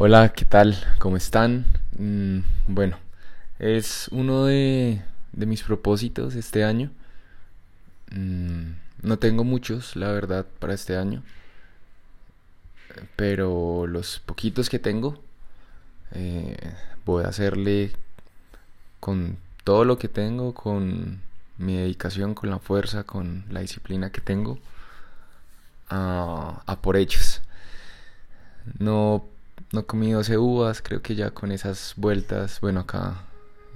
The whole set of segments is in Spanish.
Hola, ¿qué tal? ¿Cómo están? Mm, bueno, es uno de, mis propósitos este año. Mm, no tengo muchos, la verdad, para este año. Pero los poquitos que tengo, eh, voy a hacerle con todo lo que tengo, con mi dedicación, con la fuerza, con la disciplina que tengo, a, a por ellos. No no he comido uvas, creo que ya con esas vueltas, bueno, acá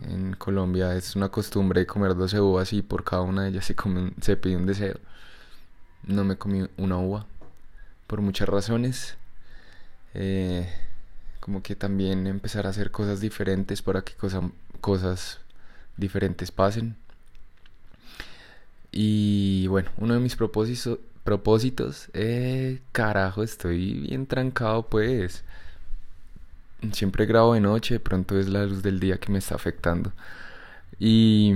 en Colombia es una costumbre comer 12 uvas y por cada una de ellas se, se pide un deseo. No me comí una uva por muchas razones. Eh, como que también empezar a hacer cosas diferentes para que cosas diferentes pasen. Y bueno, uno de mis propósitos, propósitos eh, carajo, estoy bien trancado pues siempre grabo de noche, de pronto es la luz del día que me está afectando. Y,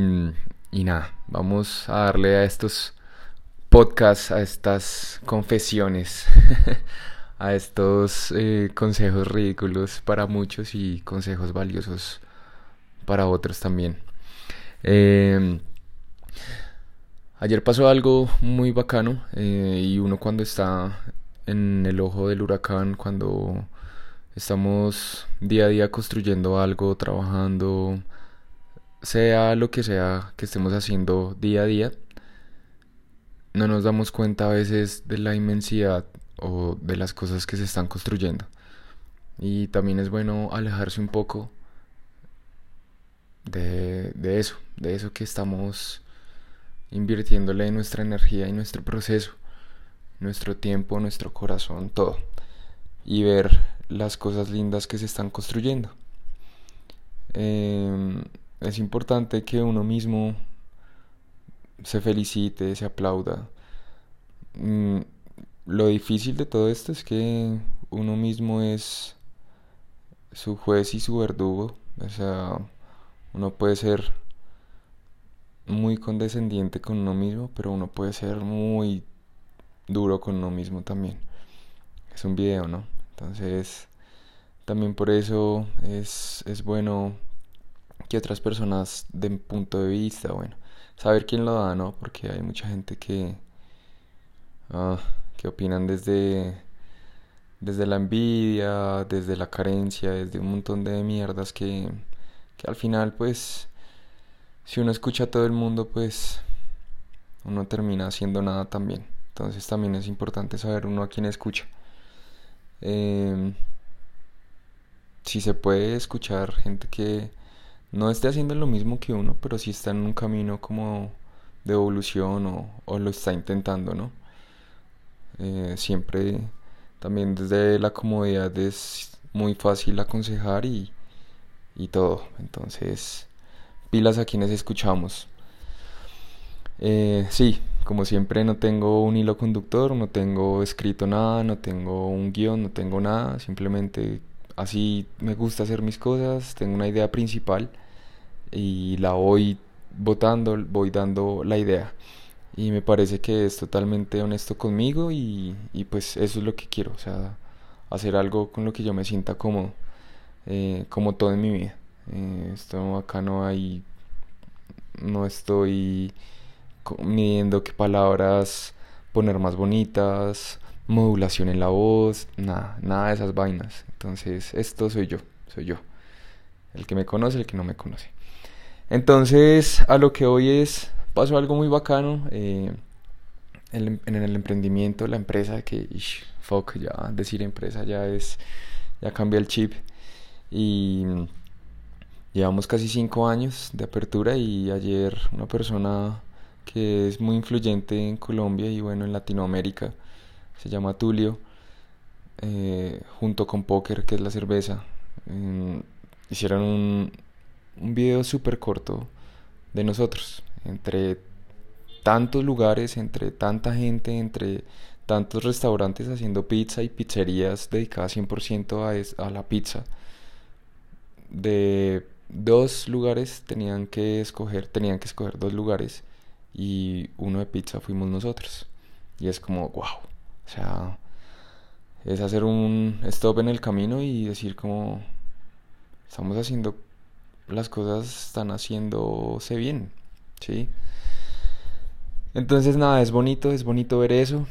y nada, vamos a darle a estos podcasts, a estas confesiones, a estos eh, consejos ridículos para muchos y consejos valiosos para otros también. Em, ayer pasó algo muy bacano eh, y uno cuando está en el ojo del huracán, cuando Estamos día a día construyendo algo, trabajando, sea lo que sea que estemos haciendo día a día. No nos damos cuenta a veces de la inmensidad o de las cosas que se están construyendo. Y también es bueno alejarse un poco de, de eso, de eso que estamos invirtiéndole nuestra energía y nuestro proceso, nuestro tiempo, nuestro corazón, todo. Y ver las cosas lindas que se están construyendo. Em, es importante que uno mismo se felicite, se aplauda. Mm, lo difícil de todo esto es que uno mismo es su juez y su verdugo. O sea, uno puede ser muy condescendiente con uno mismo, pero uno puede ser muy duro con uno mismo también. Es un video, ¿no? Entonces, también por eso es, es bueno que otras personas den punto de vista, bueno, saber quién lo da, ¿no? Porque hay mucha gente que, ah, que opinan desde, desde la envidia, desde la carencia, desde un montón de mierdas que, que al final, pues, si uno escucha a todo el mundo, pues, uno termina haciendo nada también. Entonces también es importante saber uno a quién escucha. Em, si se puede escuchar gente que no esté haciendo lo mismo que uno, pero sí está en un camino como de evolución o, lo está intentando, ¿no? Eh, siempre también desde la comodidad es muy fácil aconsejar y, y todo. Entonces, pilas a quienes escuchamos. Eh, sí, como siempre no tengo un hilo conductor, no tengo escrito nada, no tengo un guion, no tengo nada, simplemente así me gusta hacer mis cosas, tengo una idea principal y la voy votando, voy dando la idea. Y me parece que es totalmente honesto conmigo y, pues eso es lo que quiero, o sea, hacer algo con lo que yo me sienta cómodo, eh, como todo en mi vida. Eh, esto acá no hay, no estoy midiendo qué palabras poner más bonitas, modulación en la voz, nada, nada de esas vainas. Entonces, esto soy yo, soy yo. El que me conoce, el que no me conoce. Entonces, a lo que hoy es, pasó algo muy bacano eh, en, el emprendimiento, la empresa, que, fuck, ya decir empresa ya es, ya cambia el chip. Y llevamos casi cinco años de apertura y ayer una persona que es muy influyente en Colombia y bueno, en Latinoamérica, se llama Tulio, eh, junto con Poker, que es la cerveza. Hicieron un, video súper corto de nosotros, entre tantos lugares, entre tanta gente, entre tantos restaurantes haciendo pizza y pizzerías dedicadas 100% a, a la pizza. De dos lugares tenían que escoger, tenían que escoger dos lugares y uno de pizza fuimos nosotros. Y es como, wow. O sea, es hacer un stop en el camino y decir como estamos haciendo las cosas están haciéndose bien, ¿sí? Entonces nada, es bonito, es bonito ver eso.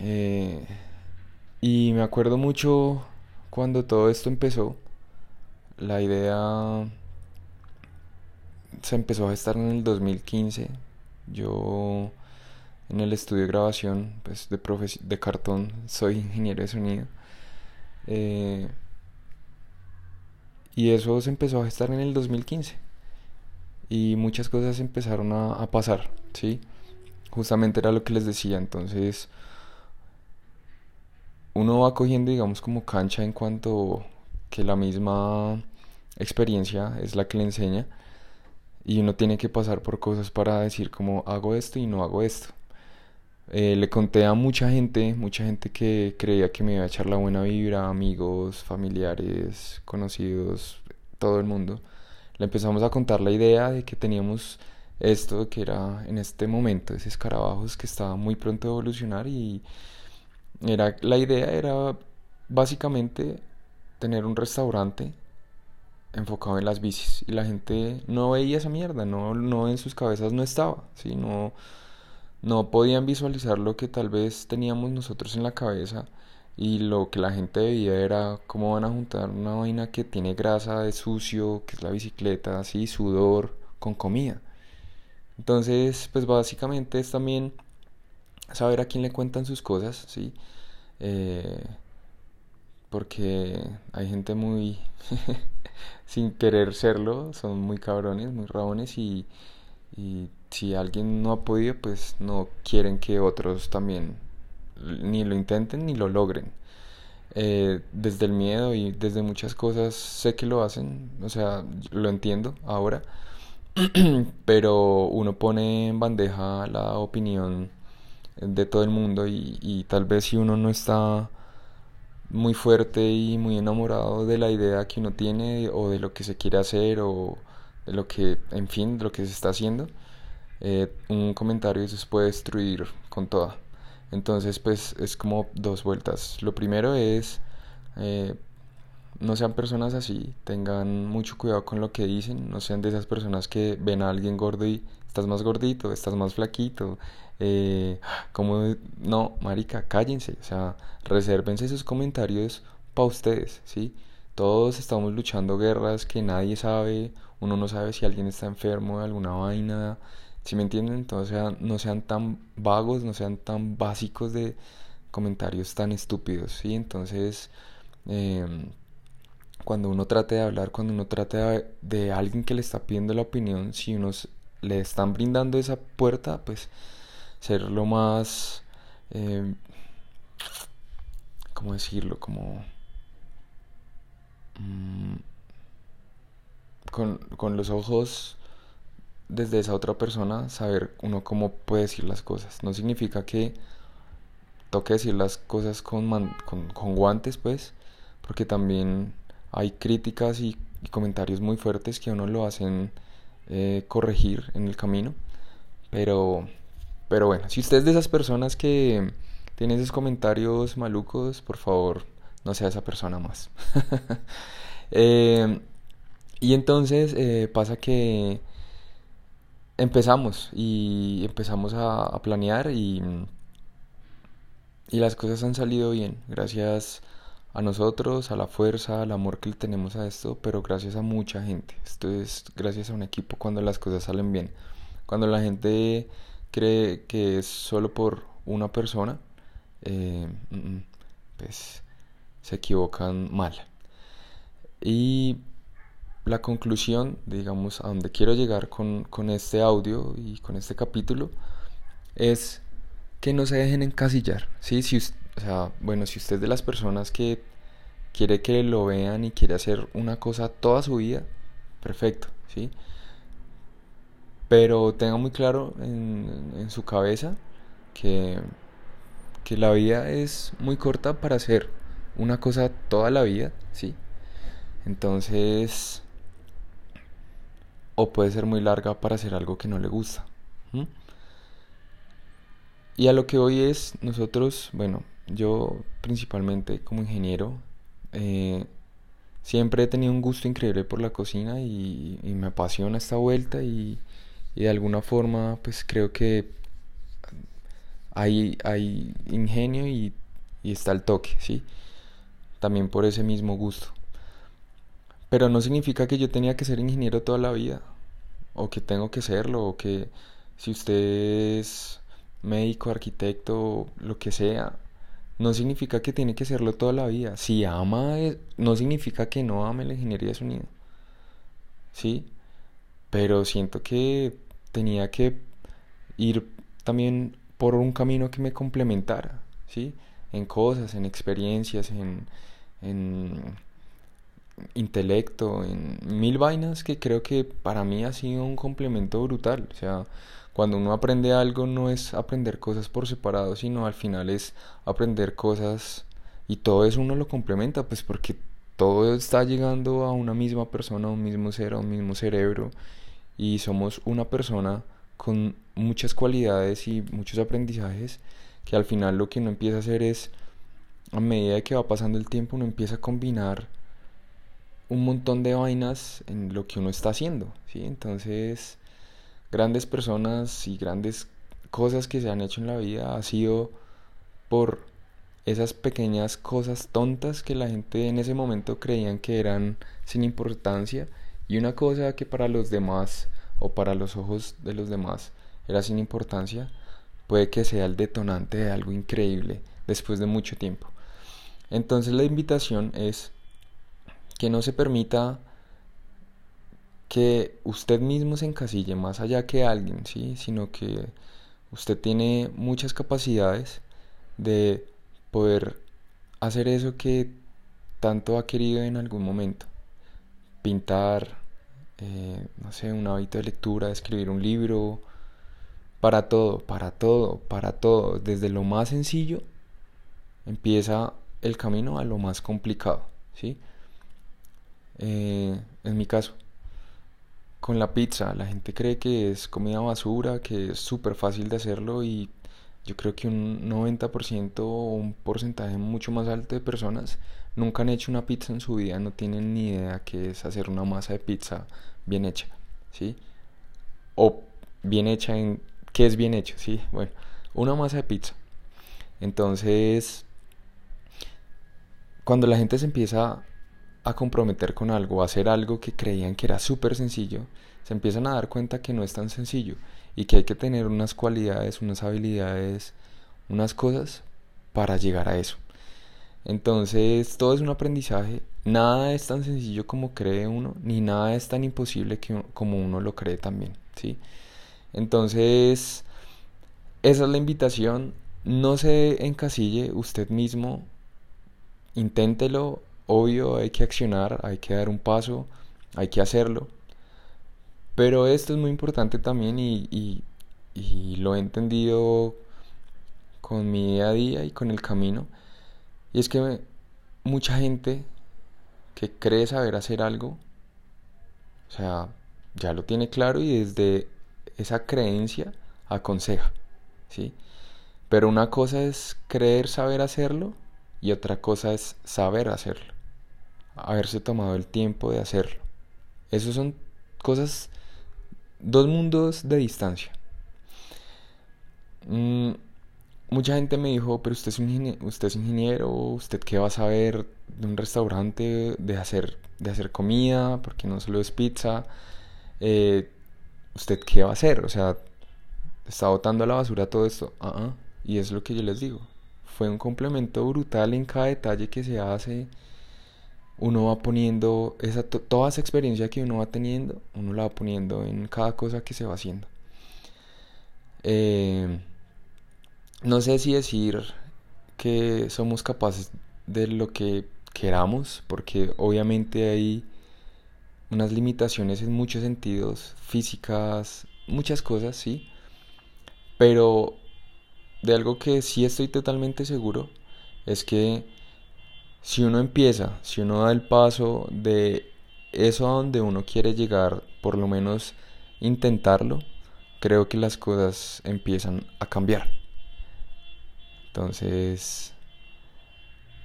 Eh, y me acuerdo mucho cuando todo esto empezó, la idea se empezó a gestar en el 2015. Yo en el estudio de grabación pues, de, de cartón soy ingeniero de sonido. Eh, y eso se empezó a gestar en el 2015. Y muchas cosas empezaron a, a pasar, ¿sí? Justamente era lo que les decía, entonces uno va cogiendo, digamos, como cancha en cuanto que la misma experiencia es la que le enseña y uno tiene que pasar por cosas para decir como hago esto y no hago esto. Eh, le conté a mucha gente, mucha gente que creía que me iba a echar la buena vibra, amigos, familiares, conocidos, todo el mundo. Le empezamos a contar la idea de que teníamos esto, que era en este momento ese escarabajos que estaba muy pronto a evolucionar y era, la idea era básicamente tener un restaurante enfocado en las bicis y la gente no veía esa mierda, no, no en sus cabezas no estaba, ¿sí? no, no podían visualizar lo que tal vez teníamos nosotros en la cabeza y lo que la gente veía era cómo van a juntar una vaina que tiene grasa de sucio, que es la bicicleta, así, sudor, con comida. Entonces, pues básicamente es también saber a quién le cuentan sus cosas, ¿sí? Eh, porque hay gente muy sin querer serlo, son muy cabrones, muy rabones y, si alguien no ha podido, pues no quieren que otros también ni lo intenten ni lo logren. Eh, desde el miedo y desde muchas cosas sé que lo hacen, o sea, lo entiendo ahora, pero uno pone en bandeja la opinión de todo el mundo y tal vez si uno no está muy fuerte y muy enamorado de la idea que uno tiene o de lo que se quiere hacer o de lo que, en fin, lo que se está haciendo, eh, un comentario se puede destruir con toda. Entonces, pues es como dos vueltas. Lo primero es, eh, no sean personas así, tengan mucho cuidado con lo que dicen, no sean de esas personas que ven a alguien gordo y estás más gordito, estás más flaquito, eh, como no, marica, cállense, o sea, resérvense esos comentarios para ustedes, ¿sí? Todos estamos luchando guerras que nadie sabe, uno no sabe si alguien está enfermo de alguna vaina, si me entienden? Entonces no sean tan vagos, no sean tan básicos de comentarios tan estúpidos, ¿sí? Entonces, em, cuando uno trate de hablar, cuando uno trate de, de, alguien que le está pidiendo la opinión, si unos le están brindando esa puerta, pues ser lo más, eh, ¿cómo decirlo? Como... Mm, con, con los ojos desde esa otra persona, saber uno cómo puede decir las cosas. No significa que toque decir las cosas con, con, con, guantes, pues, porque también hay críticas y, comentarios muy fuertes que uno lo hacen eh, corregir en el camino. Pero pero bueno, si usted es de esas personas que tiene esos comentarios malucos, por favor, no sea esa persona más. Eh, y entonces eh, pasa que empezamos y empezamos a, planear y, y las cosas han salido bien, gracias a nosotros, a la fuerza, al amor que tenemos a esto, pero gracias a mucha gente. Esto es gracias a un equipo cuando las cosas salen bien. Cuando la gente cree que es solo por una persona, eh, mm, pues se equivocan mal. Y la conclusión, digamos, a donde quiero llegar con, con este audio y con este capítulo, es que no se dejen encasillar, ¿sí? Si, o sea, bueno, si usted es de las personas que quiere que lo vean y quiere hacer una cosa toda su vida, perfecto, ¿sí? Pero tenga muy claro en, su cabeza que, que la vida es muy corta para hacer una cosa toda la vida, ¿sí? Entonces, o puede ser muy larga para hacer algo que no le gusta. Y a lo que hoy es, nosotros, bueno, yo principalmente como ingeniero, eh, siempre he tenido un gusto increíble por la cocina y, me apasiona esta vuelta y, de alguna forma pues creo que hay, hay ingenio y, y está el toque, ¿sí? También por ese mismo gusto. Pero no significa que yo tenía que ser ingeniero toda la vida, o que tengo que serlo, o que si usted es médico, arquitecto, lo que sea, no significa que tiene que serlo toda la vida. Si ama, no significa que no ame la ingeniería de. ¿Sí? Pero siento que tenía que ir también por un camino que me complementara, ¿sí? En cosas, en experiencias, en, en intelecto, en mil vainas que creo que para mí ha sido un complemento brutal. O sea, cuando uno aprende algo no es aprender cosas por separado, sino al final es aprender cosas y todo eso uno lo complementa, pues porque todo está llegando a una misma persona, a un mismo ser, a un mismo cerebro y somos una persona con muchas cualidades y muchos aprendizajes que al final lo que uno empieza a hacer es a medida que va pasando el tiempo uno empieza a combinar un montón de vainas en lo que uno está haciendo, ¿sí? Entonces grandes personas y grandes cosas que se han hecho en la vida ha sido por esas pequeñas cosas tontas que la gente en ese momento creían que eran sin importancia y una cosa que para los demás o para los ojos de los demás era sin importancia puede que sea el detonante de algo increíble después de mucho tiempo. Entonces la invitación es que no se permita que usted mismo se encasille más allá que alguien, ¿sí? sino que usted tiene muchas capacidades de poder hacer eso que tanto ha querido en algún momento. Pintar, eh, no sé, un hábito de lectura, escribir un libro, para todo, para todo, para todo. Desde lo más sencillo empieza el camino a lo más complicado, ¿sí? Eh, en mi caso, con la pizza. La gente cree que es comida basura, que es súper fácil de hacerlo y yo creo que un 90% o un porcentaje mucho más alto de personas nunca han hecho una pizza en su vida, no tienen ni idea qué es hacer una masa de pizza bien hecha, ¿sí? O bien hecha en qué es bien hecho, ¿sí? Bueno, una masa de pizza. Entonces, cuando la gente se empieza a comprometer con algo, a hacer algo que creían que era súper sencillo, se empiezan a dar cuenta que no es tan sencillo y que hay que tener unas cualidades, unas habilidades, unas cosas para llegar a eso. Entonces todo es un aprendizaje, nada es tan sencillo como cree uno, ni nada es tan imposible como uno lo cree también, ¿sí? Entonces, esa es la invitación, no se encasille usted mismo, inténtelo, Obvio hay que accionar, hay que dar un paso, hay que hacerlo. Pero esto es muy importante también y, lo he entendido con mi día a día y con el camino. Y es que mucha gente que cree saber hacer algo, o sea, ya lo tiene claro y desde esa creencia aconseja, ¿sí? Pero una cosa es creer saber hacerlo y otra cosa es saber hacerlo haberse tomado el tiempo de hacerlo. Esos son cosas, dos mundos de distancia. Mm, mucha gente me dijo, pero usted es, ingeniero, usted es ingeniero, usted qué va a saber de un restaurante, de hacer, de hacer comida, porque no solo es pizza. Eh, ¿Usted qué va a hacer? O sea, está botando a la basura todo esto. Uh Y es lo que yo les digo. Fue un complemento brutal en cada detalle que se hace uno va poniendo esa, toda esa experiencia que uno va teniendo, uno la va poniendo en cada cosa que se va haciendo. Eh, no sé si decir que somos capaces de lo que queramos, porque obviamente hay unas limitaciones en muchos sentidos, físicas, muchas cosas, sí, pero de algo que sí estoy totalmente seguro es que si uno empieza, si uno da el paso de eso a donde uno quiere llegar, por lo menos intentarlo, creo que las cosas empiezan a cambiar. Entonces,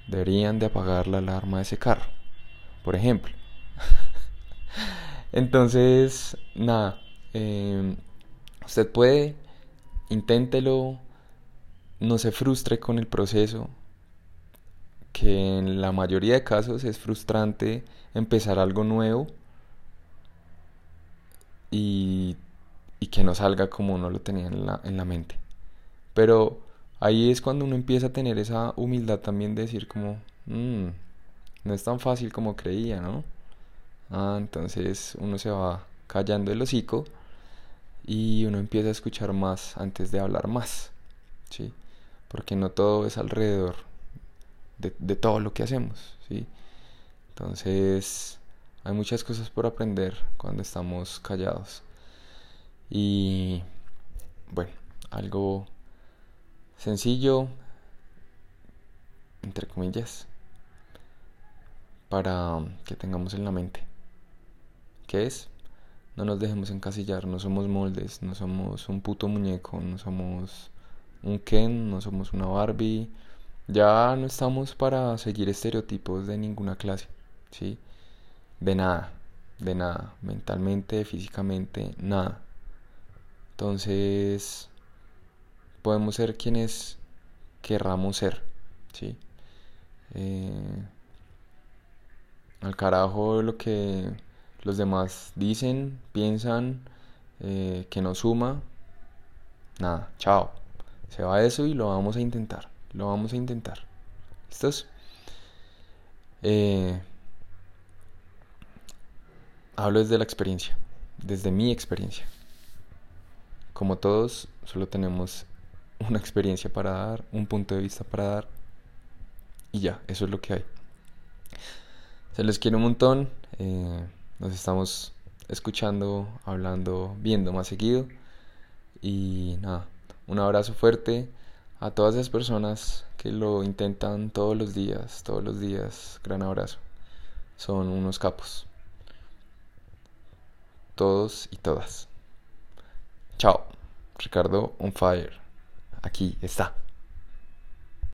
deberían de apagar la alarma de ese carro, por ejemplo. Entonces, nada, em, usted puede, inténtelo, no se frustre con el proceso, que en la mayoría de casos es frustrante empezar algo nuevo y, que no salga como uno lo tenía en la, en la mente. Pero ahí es cuando uno empieza a tener esa humildad también de decir como, mm, no es tan fácil como creía, ¿no? Ah, entonces uno se va callando el hocico y uno empieza a escuchar más antes de hablar más, ¿sí? Porque no todo es alrededor de, de todo lo que hacemos, ¿sí? Entonces hay muchas cosas por aprender cuando estamos callados. Y bueno, algo sencillo, entre comillas, para que tengamos en la mente. ¿Qué es? No nos dejemos encasillar, no somos moldes, no somos un puto muñeco, no somos un Ken, no somos una Barbie. Ya no estamos para seguir estereotipos de ninguna clase, ¿sí? De nada, de nada, mentalmente, físicamente, nada. Entonces, podemos ser quienes querramos ser, ¿sí? Eh, al carajo lo que los demás dicen, piensan, eh, que nos suma, nada, chao. Se va eso y lo vamos a intentar, lo vamos a intentar. ¿Listos? Eh, hablo desde la experiencia, desde mi experiencia. Como todos, solo tenemos una experiencia para dar, un punto de vista para dar. Y ya, eso es lo que hay. Se les quiere un montón. Eh, nos estamos escuchando, hablando, viendo más seguido. Y nada, un abrazo fuerte a todas esas personas que lo intentan todos los días, todos los días. Gran abrazo. Son unos capos todos y todas. Chao. Ricardo on fire. Aquí está.